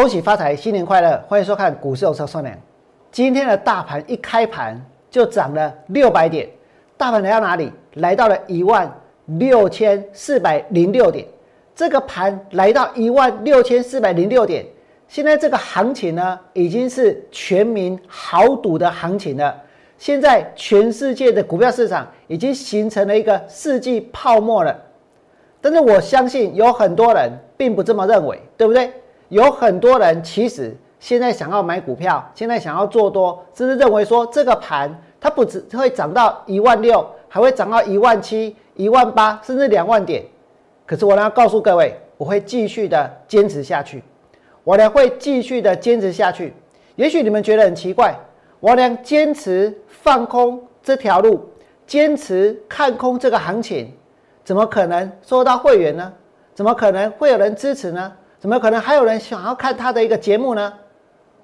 恭喜发财，新年快乐！欢迎收看股市有车算量。今天的大盘一开盘就涨了六百点，大盘来到哪里？来到了一万六千四百零六点。这个盘来到一万六千四百零六点，现在这个行情呢，已经是全民豪赌的行情了。现在全世界的股票市场已经形成了一个世纪泡沫了。但是我相信有很多人并不这么认为，对不对？有很多人其实现在想要买股票，现在想要做多，甚至认为说这个盘它不只会涨到一万六，还会涨到一万七、一万八，甚至两万点。可是我呢要告诉各位，我会继续的坚持下去，我呢会继续的坚持下去。也许你们觉得很奇怪，我呢坚持放空这条路，坚持看空这个行情，怎么可能收到会员呢？怎么可能会有人支持呢？怎么可能还有人想要看他的一个节目呢？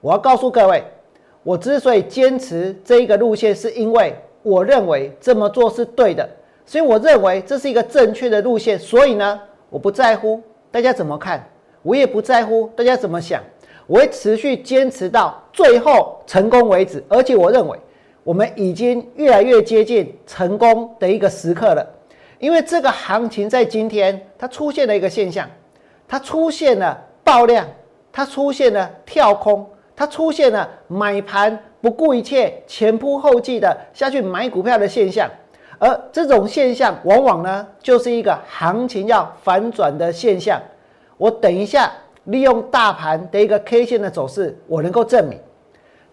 我要告诉各位，我之所以坚持这一个路线，是因为我认为这么做是对的，所以我认为这是一个正确的路线。所以呢，我不在乎大家怎么看，我也不在乎大家怎么想，我会持续坚持到最后成功为止。而且我认为，我们已经越来越接近成功的一个时刻了，因为这个行情在今天它出现了一个现象。它出现了爆量，它出现了跳空，它出现了买盘不顾一切、前仆后继的下去买股票的现象，而这种现象往往呢，就是一个行情要反转的现象。我等一下利用大盘的一个 K 线的走势，我能够证明，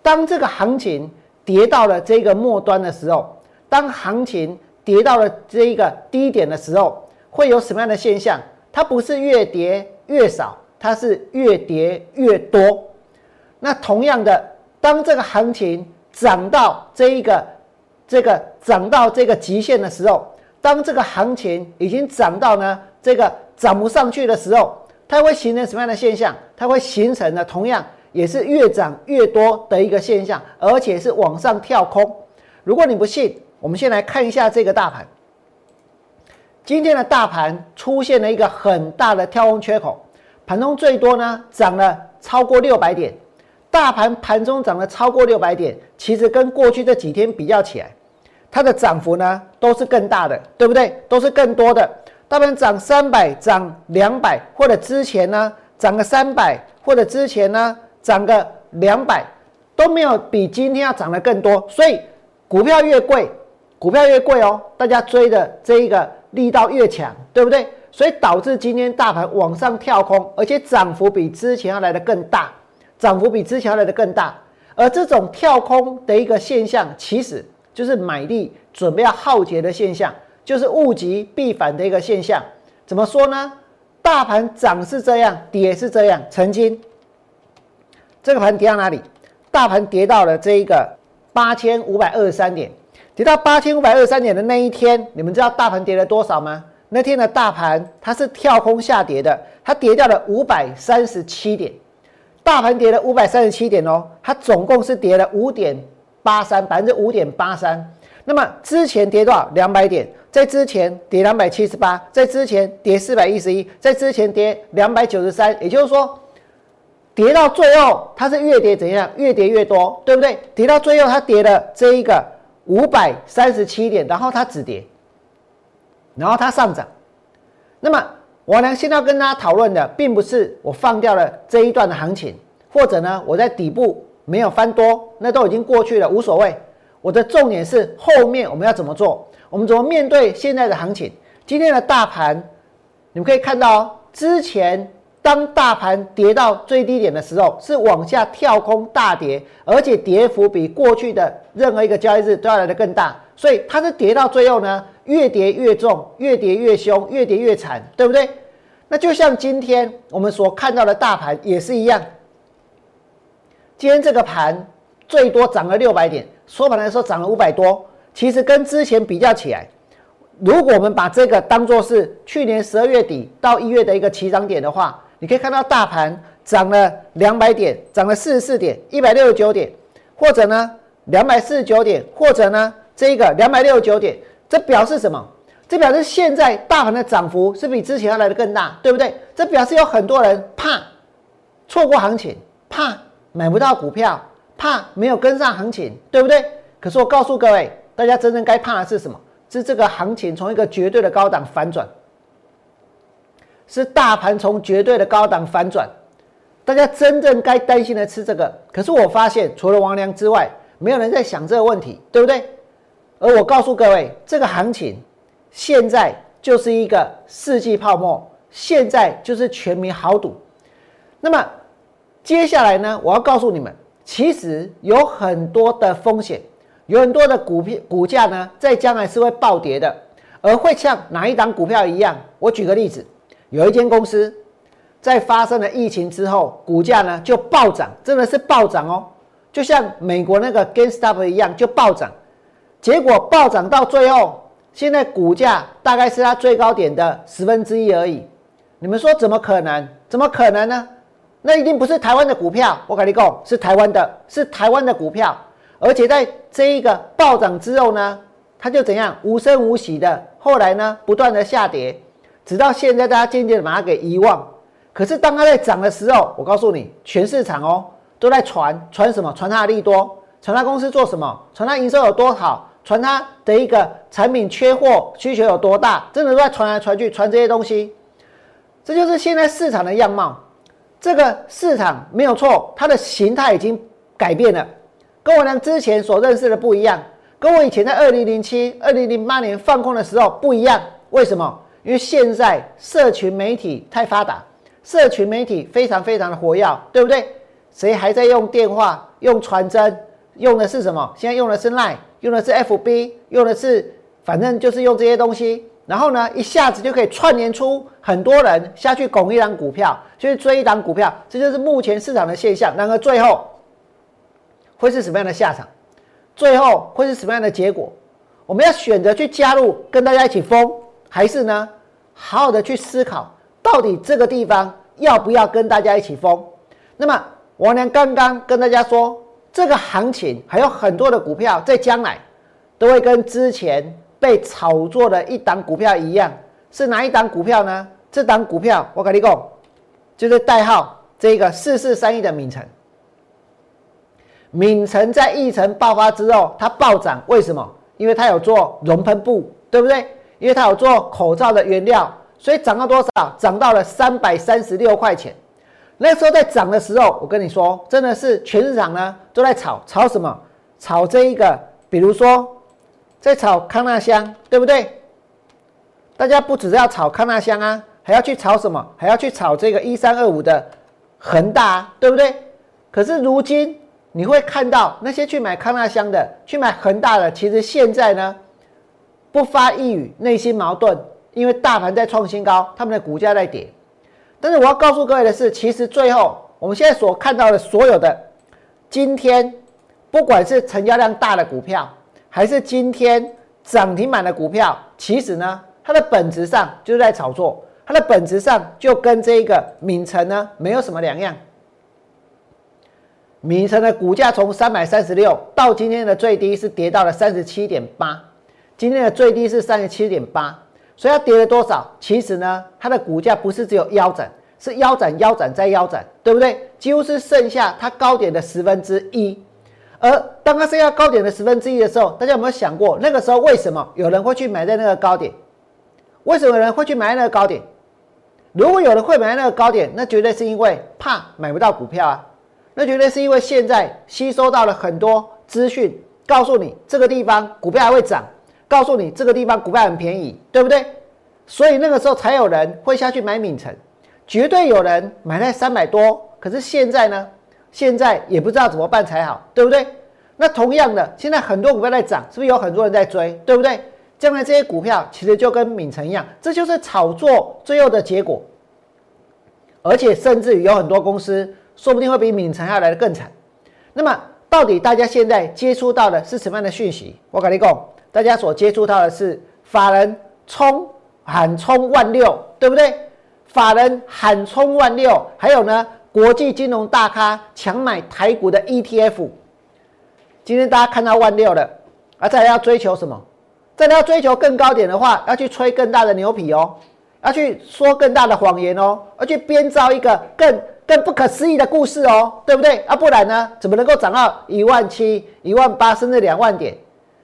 当这个行情跌到了这个末端的时候，当行情跌到了这一个低点的时候，会有什么样的现象？它不是越跌越少，它是越跌越多。那同样的，当这个行情涨到这一个这个涨到这个极限的时候，当这个行情已经涨到呢这个涨不上去的时候，它会形成什么样的现象？它会形成呢同样也是越涨越多的一个现象，而且是往上跳空。如果你不信，我们先来看一下这个大盘。今天的大盘出现了一个很大的跳空缺口，盘中最多呢涨了超过六百点。大盘盘中涨了超过六百点，其实跟过去这几天比较起来，它的涨幅呢都是更大的，对不对？都是更多的。大盘涨三百、涨两百，或者之前呢涨个三百，或者之前呢涨个两百，都没有比今天要涨得更多。所以股票越贵，股票越贵哦，大家追的这一个。力道越强，对不对？所以导致今天大盘往上跳空，而且涨幅比之前要来的更大，涨幅比之前要来的更大。而这种跳空的一个现象，其实就是买力准备要耗竭的现象，就是物极必反的一个现象。怎么说呢？大盘涨是这样，跌是这样。曾经这个盘跌到哪里？大盘跌到了这一个八千五百二十三点。跌到八千五百二十三点的那一天，你们知道大盘跌了多少吗？那天的大盘它是跳空下跌的，它跌掉了五百三十七点。大盘跌了五百三十七点哦，它总共是跌了五点八三，百分之五点八三。那么之前跌多少？两百点，在之前跌两百七十八，在之前跌四百一十一，在之前跌两百九十三。也就是说，跌到最后它是越跌怎样？越跌越多，对不对？跌到最后它跌了这一个。五百三十七点，然后它止跌，然后它上涨。那么，我呢现在要跟大家讨论的，并不是我放掉了这一段的行情，或者呢我在底部没有翻多，那都已经过去了，无所谓。我的重点是后面我们要怎么做，我们怎么面对现在的行情。今天的大盘，你们可以看到之前。当大盘跌到最低点的时候，是往下跳空大跌，而且跌幅比过去的任何一个交易日都要来的更大，所以它是跌到最后呢，越跌越重，越跌越凶，越跌越惨，对不对？那就像今天我们所看到的大盘也是一样，今天这个盘最多涨了六百点，收盘的时候涨了五百多，其实跟之前比较起来，如果我们把这个当做是去年十二月底到一月的一个起涨点的话，你可以看到大盘涨了两百点，涨了四十四点，一百六十九点，或者呢两百四十九点，或者呢这个两百六十九点，这表示什么？这表示现在大盘的涨幅是比之前要来的更大，对不对？这表示有很多人怕错过行情，怕买不到股票，怕没有跟上行情，对不对？可是我告诉各位，大家真正该怕的是什么？是这个行情从一个绝对的高档反转，是大盘从绝对的高档反转。大家真正该担心的是这个。可是我发现，除了王良之外，没有人在想这个问题，对不对？而我告诉各位，这个行情现在就是一个世纪泡沫，现在就是全民豪赌。那么接下来呢？我要告诉你们，其实有很多的风险。有很多的股票股价呢，在将来是会暴跌的，而会像哪一档股票一样？我举个例子，有一间公司在发生了疫情之后，股价呢就暴涨，真的是暴涨哦，就像美国那个 GameStop 一样就暴涨，结果暴涨到最后，现在股价大概是它最高点的十分之一而已。你们说怎么可能？怎么可能呢？那一定不是台湾的股票，我跟你讲，是台湾的，是台湾的股票。而且在这一个暴涨之后呢，它就怎样无声无息的，后来呢不断的下跌，直到现在大家渐渐的把它给遗忘。可是当它在涨的时候，我告诉你，全市场哦都在传传什么？传它的利多，传它公司做什么？传它营收有多好？传它的一个产品缺货需求有多大？真的都在传来传去，传这些东西。这就是现在市场的样貌。这个市场没有错，它的形态已经改变了。跟我俩之前所认识的不一样，跟我以前在二零零七、二零零八年放空的时候不一样。为什么？因为现在社群媒体太发达，社群媒体非常非常的活跃，对不对？谁还在用电话、用传真？用的是什么？现在用的是 Line，用的是 FB，用的是反正就是用这些东西。然后呢，一下子就可以串联出很多人下去拱一档股票，去追一档股票，这就是目前市场的现象。然而最后。会是什么样的下场？最后会是什么样的结果？我们要选择去加入，跟大家一起疯，还是呢，好好的去思考，到底这个地方要不要跟大家一起疯？那么王良刚刚跟大家说，这个行情还有很多的股票，在将来都会跟之前被炒作的一档股票一样，是哪一档股票呢？这档股票我跟你讲，就是代号这个四四三一的名称。敏成在疫情爆发之后，它暴涨，为什么？因为它有做熔喷布，对不对？因为它有做口罩的原料，所以涨到多少？涨到了三百三十六块钱。那时候在涨的时候，我跟你说，真的是全市场呢都在炒，炒什么？炒这一个，比如说在炒康纳香，对不对？大家不只是要炒康纳香啊，还要去炒什么？还要去炒这个一三二五的恒大，对不对？可是如今。你会看到那些去买康纳香的、去买恒大的，其实现在呢不发一语，内心矛盾，因为大盘在创新高，他们的股价在跌。但是我要告诉各位的是，其实最后我们现在所看到的所有的今天，不管是成交量大的股票，还是今天涨停板的股票，其实呢，它的本质上就是在炒作，它的本质上就跟这个敏城呢没有什么两样。米城的股价从三百三十六到今天的最低是跌到了三十七点八，今天的最低是三十七点八，所以它跌了多少？其实呢，它的股价不是只有腰斩，是腰斩、腰斩再腰斩，对不对？几乎是剩下它高点的十分之一。而当它剩下高点的十分之一的时候，大家有没有想过，那个时候为什么有人会去买在那个高点？为什么有人会去买那个高点？如果有人会买那个高点，那绝对是因为怕买不到股票啊。那绝对是因为现在吸收到了很多资讯，告诉你这个地方股票还会涨，告诉你这个地方股票很便宜，对不对？所以那个时候才有人会下去买敏城，绝对有人买在三百多。可是现在呢？现在也不知道怎么办才好，对不对？那同样的，现在很多股票在涨，是不是有很多人在追，对不对？将来这些股票其实就跟敏城一样，这就是炒作最后的结果，而且甚至于有很多公司。说不定会比敏成要来的更惨。那么，到底大家现在接触到的是什么样的讯息？我跟你讲，大家所接触到的是法人冲喊冲万六，对不对？法人喊冲万六，还有呢，国际金融大咖强买台股的 ETF。今天大家看到万六了，而再来要追求什么？再来要追求更高点的话，要去吹更大的牛皮哦，要去说更大的谎言哦，要去编造一个更。更不可思议的故事哦，对不对？啊，不然呢，怎么能够涨到一万七、一万八，甚至两万点？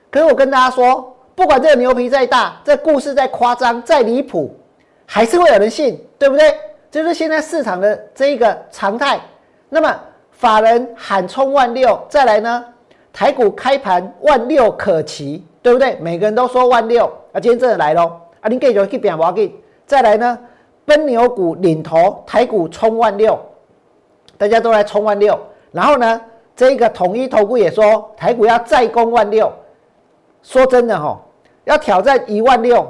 可是我跟大家说，不管这个牛皮再大，这故事再夸张、再离谱，还是会有人信，对不对？这是现在市场的这一个常态。那么法人喊冲万六，再来呢，台股开盘万六可期，对不对？每个人都说万六，啊，今天真的来喽！啊，你继续去变，我给。再来呢，奔牛股领头，台股冲万六，大家都来冲万六。然后呢，这个统一投顾也说台股要再攻万六。说真的哈，要挑战一万六，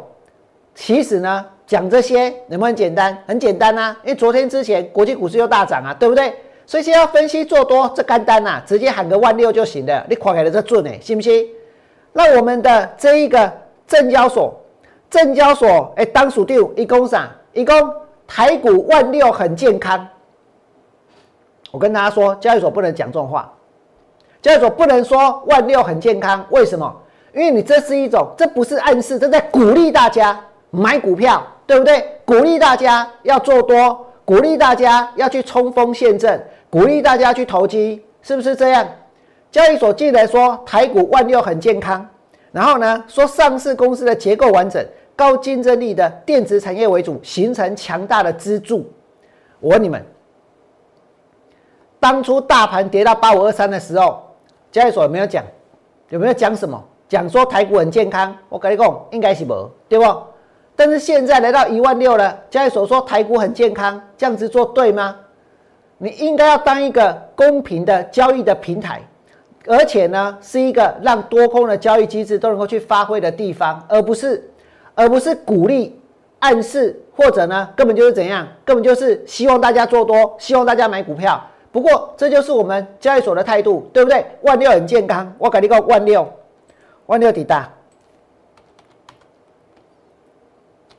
其实呢，讲这些能不能简单？很简单啊，因为昨天之前国际股市又大涨啊，对不对？所以现在要分析做多这干单呐，直接喊个万六就行了。你看起来这准哎，信不信？那我们的这一个证交所，证交所哎，当属第五，一共啥？一共台股万六很健康。我跟大家说，交易所不能讲这种话，交易所不能说万六很健康。为什么？因为你这是一种，这不是暗示，这在鼓励大家买股票，对不对？鼓励大家要做多，鼓励大家要去冲锋陷阵。鼓励大家去投机，是不是这样？交易所记得说台股万六很健康，然后呢说上市公司的结构完整、高竞争力的电子产业为主，形成强大的支柱。我问你们，当初大盘跌到八五二三的时候，交易所有没有讲？有没有讲什么？讲说台股很健康？我跟你讲，应该是没，对不？但是现在来到一万六了，交易所说台股很健康，这样子做对吗？你应该要当一个公平的交易的平台，而且呢，是一个让多空的交易机制都能够去发挥的地方，而不是，而不是鼓励、暗示，或者呢，根本就是怎样，根本就是希望大家做多，希望大家买股票。不过，这就是我们交易所的态度，对不对？万六很健康，我跟你讲万六，万六底大，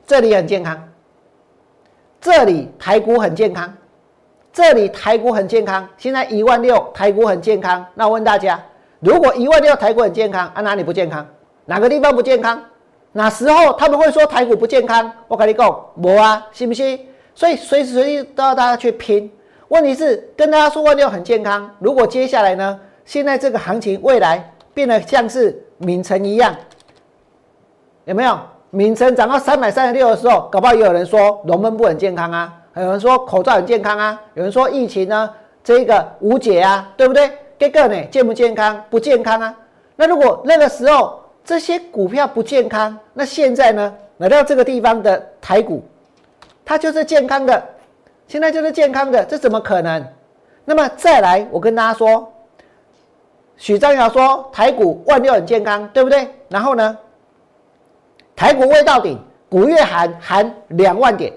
这里很健康，这里台股很健康。这里台股很健康，现在一万六，台股很健康。那我问大家，如果一万六台股很健康，啊哪里不健康？哪个地方不健康？哪时候他们会说台股不健康？我跟你讲，没啊，信不信？所以随时随地都要大家去拼。问题是跟大家说万六很健康，如果接下来呢？现在这个行情未来变得像是敏成一样，有没有？敏成涨到三百三十六的时候，搞不好也有人说龙门不很健康啊。有人说口罩很健康啊，有人说疫情呢，这个无解啊，对不对？这个呢，健不健康？不健康啊。那如果那个时候这些股票不健康，那现在呢，来到这个地方的台股，它就是健康的，现在就是健康的，这怎么可能？那么再来，我跟大家说，许章尧说台股万六很健康，对不对？然后呢，台股未到顶，股月喊喊两万点。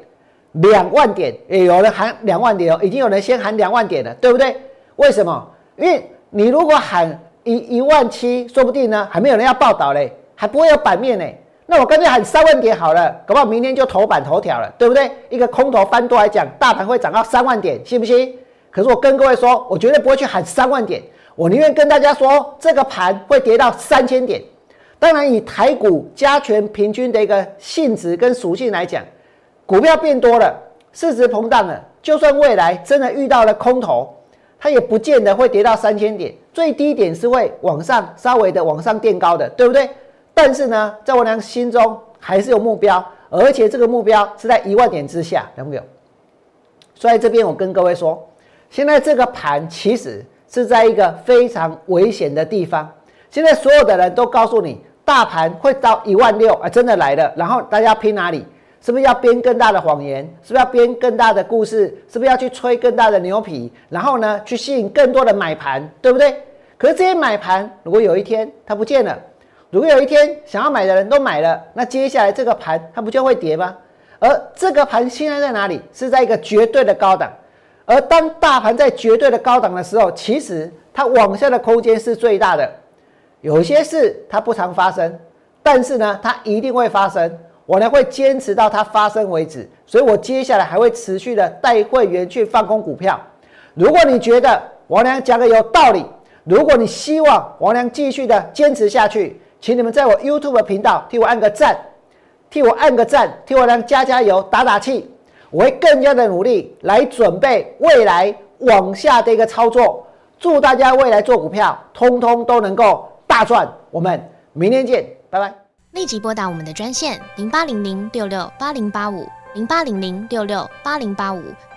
两万点，也有人喊两万点哦，已经有人先喊两万点了，对不对？为什么？因为你如果喊一一万七，说不定呢，还没有人要报道嘞，还不会有版面呢。那我干脆喊三万点好了，搞不好明天就头版头条了，对不对？一个空头翻多来讲，大盘会涨到三万点，信不信？可是我跟各位说，我绝对不会去喊三万点，我宁愿跟大家说，这个盘会跌到三千点。当然，以台股加权平均的一个性质跟属性来讲。股票变多了，市值膨胀了，就算未来真的遇到了空头，它也不见得会跌到三千点，最低点是会往上稍微的往上垫高的，对不对？但是呢，在我俩心中还是有目标，而且这个目标是在一万点之下，有没有？所以这边我跟各位说，现在这个盘其实是在一个非常危险的地方。现在所有的人都告诉你，大盘会到一万六啊，真的来了，然后大家拼哪里？是不是要编更大的谎言？是不是要编更大的故事？是不是要去吹更大的牛皮？然后呢，去吸引更多的买盘，对不对？可是这些买盘，如果有一天它不见了，如果有一天想要买的人都买了，那接下来这个盘它不就会跌吗？而这个盘现在在哪里？是在一个绝对的高档。而当大盘在绝对的高档的时候，其实它往下的空间是最大的。有些事它不常发生，但是呢，它一定会发生。我呢会坚持到它发生为止，所以我接下来还会持续的带会员去放空股票。如果你觉得王良讲的有道理，如果你希望王良继续的坚持下去，请你们在我 YouTube 频道替我按个赞，替我按个赞，替我良加加油、打打气。我会更加的努力来准备未来往下的一个操作。祝大家未来做股票，通通都能够大赚。我们明天见，拜拜。立即拨打我们的专线零八零零六六八零八五零八零零六六八零八五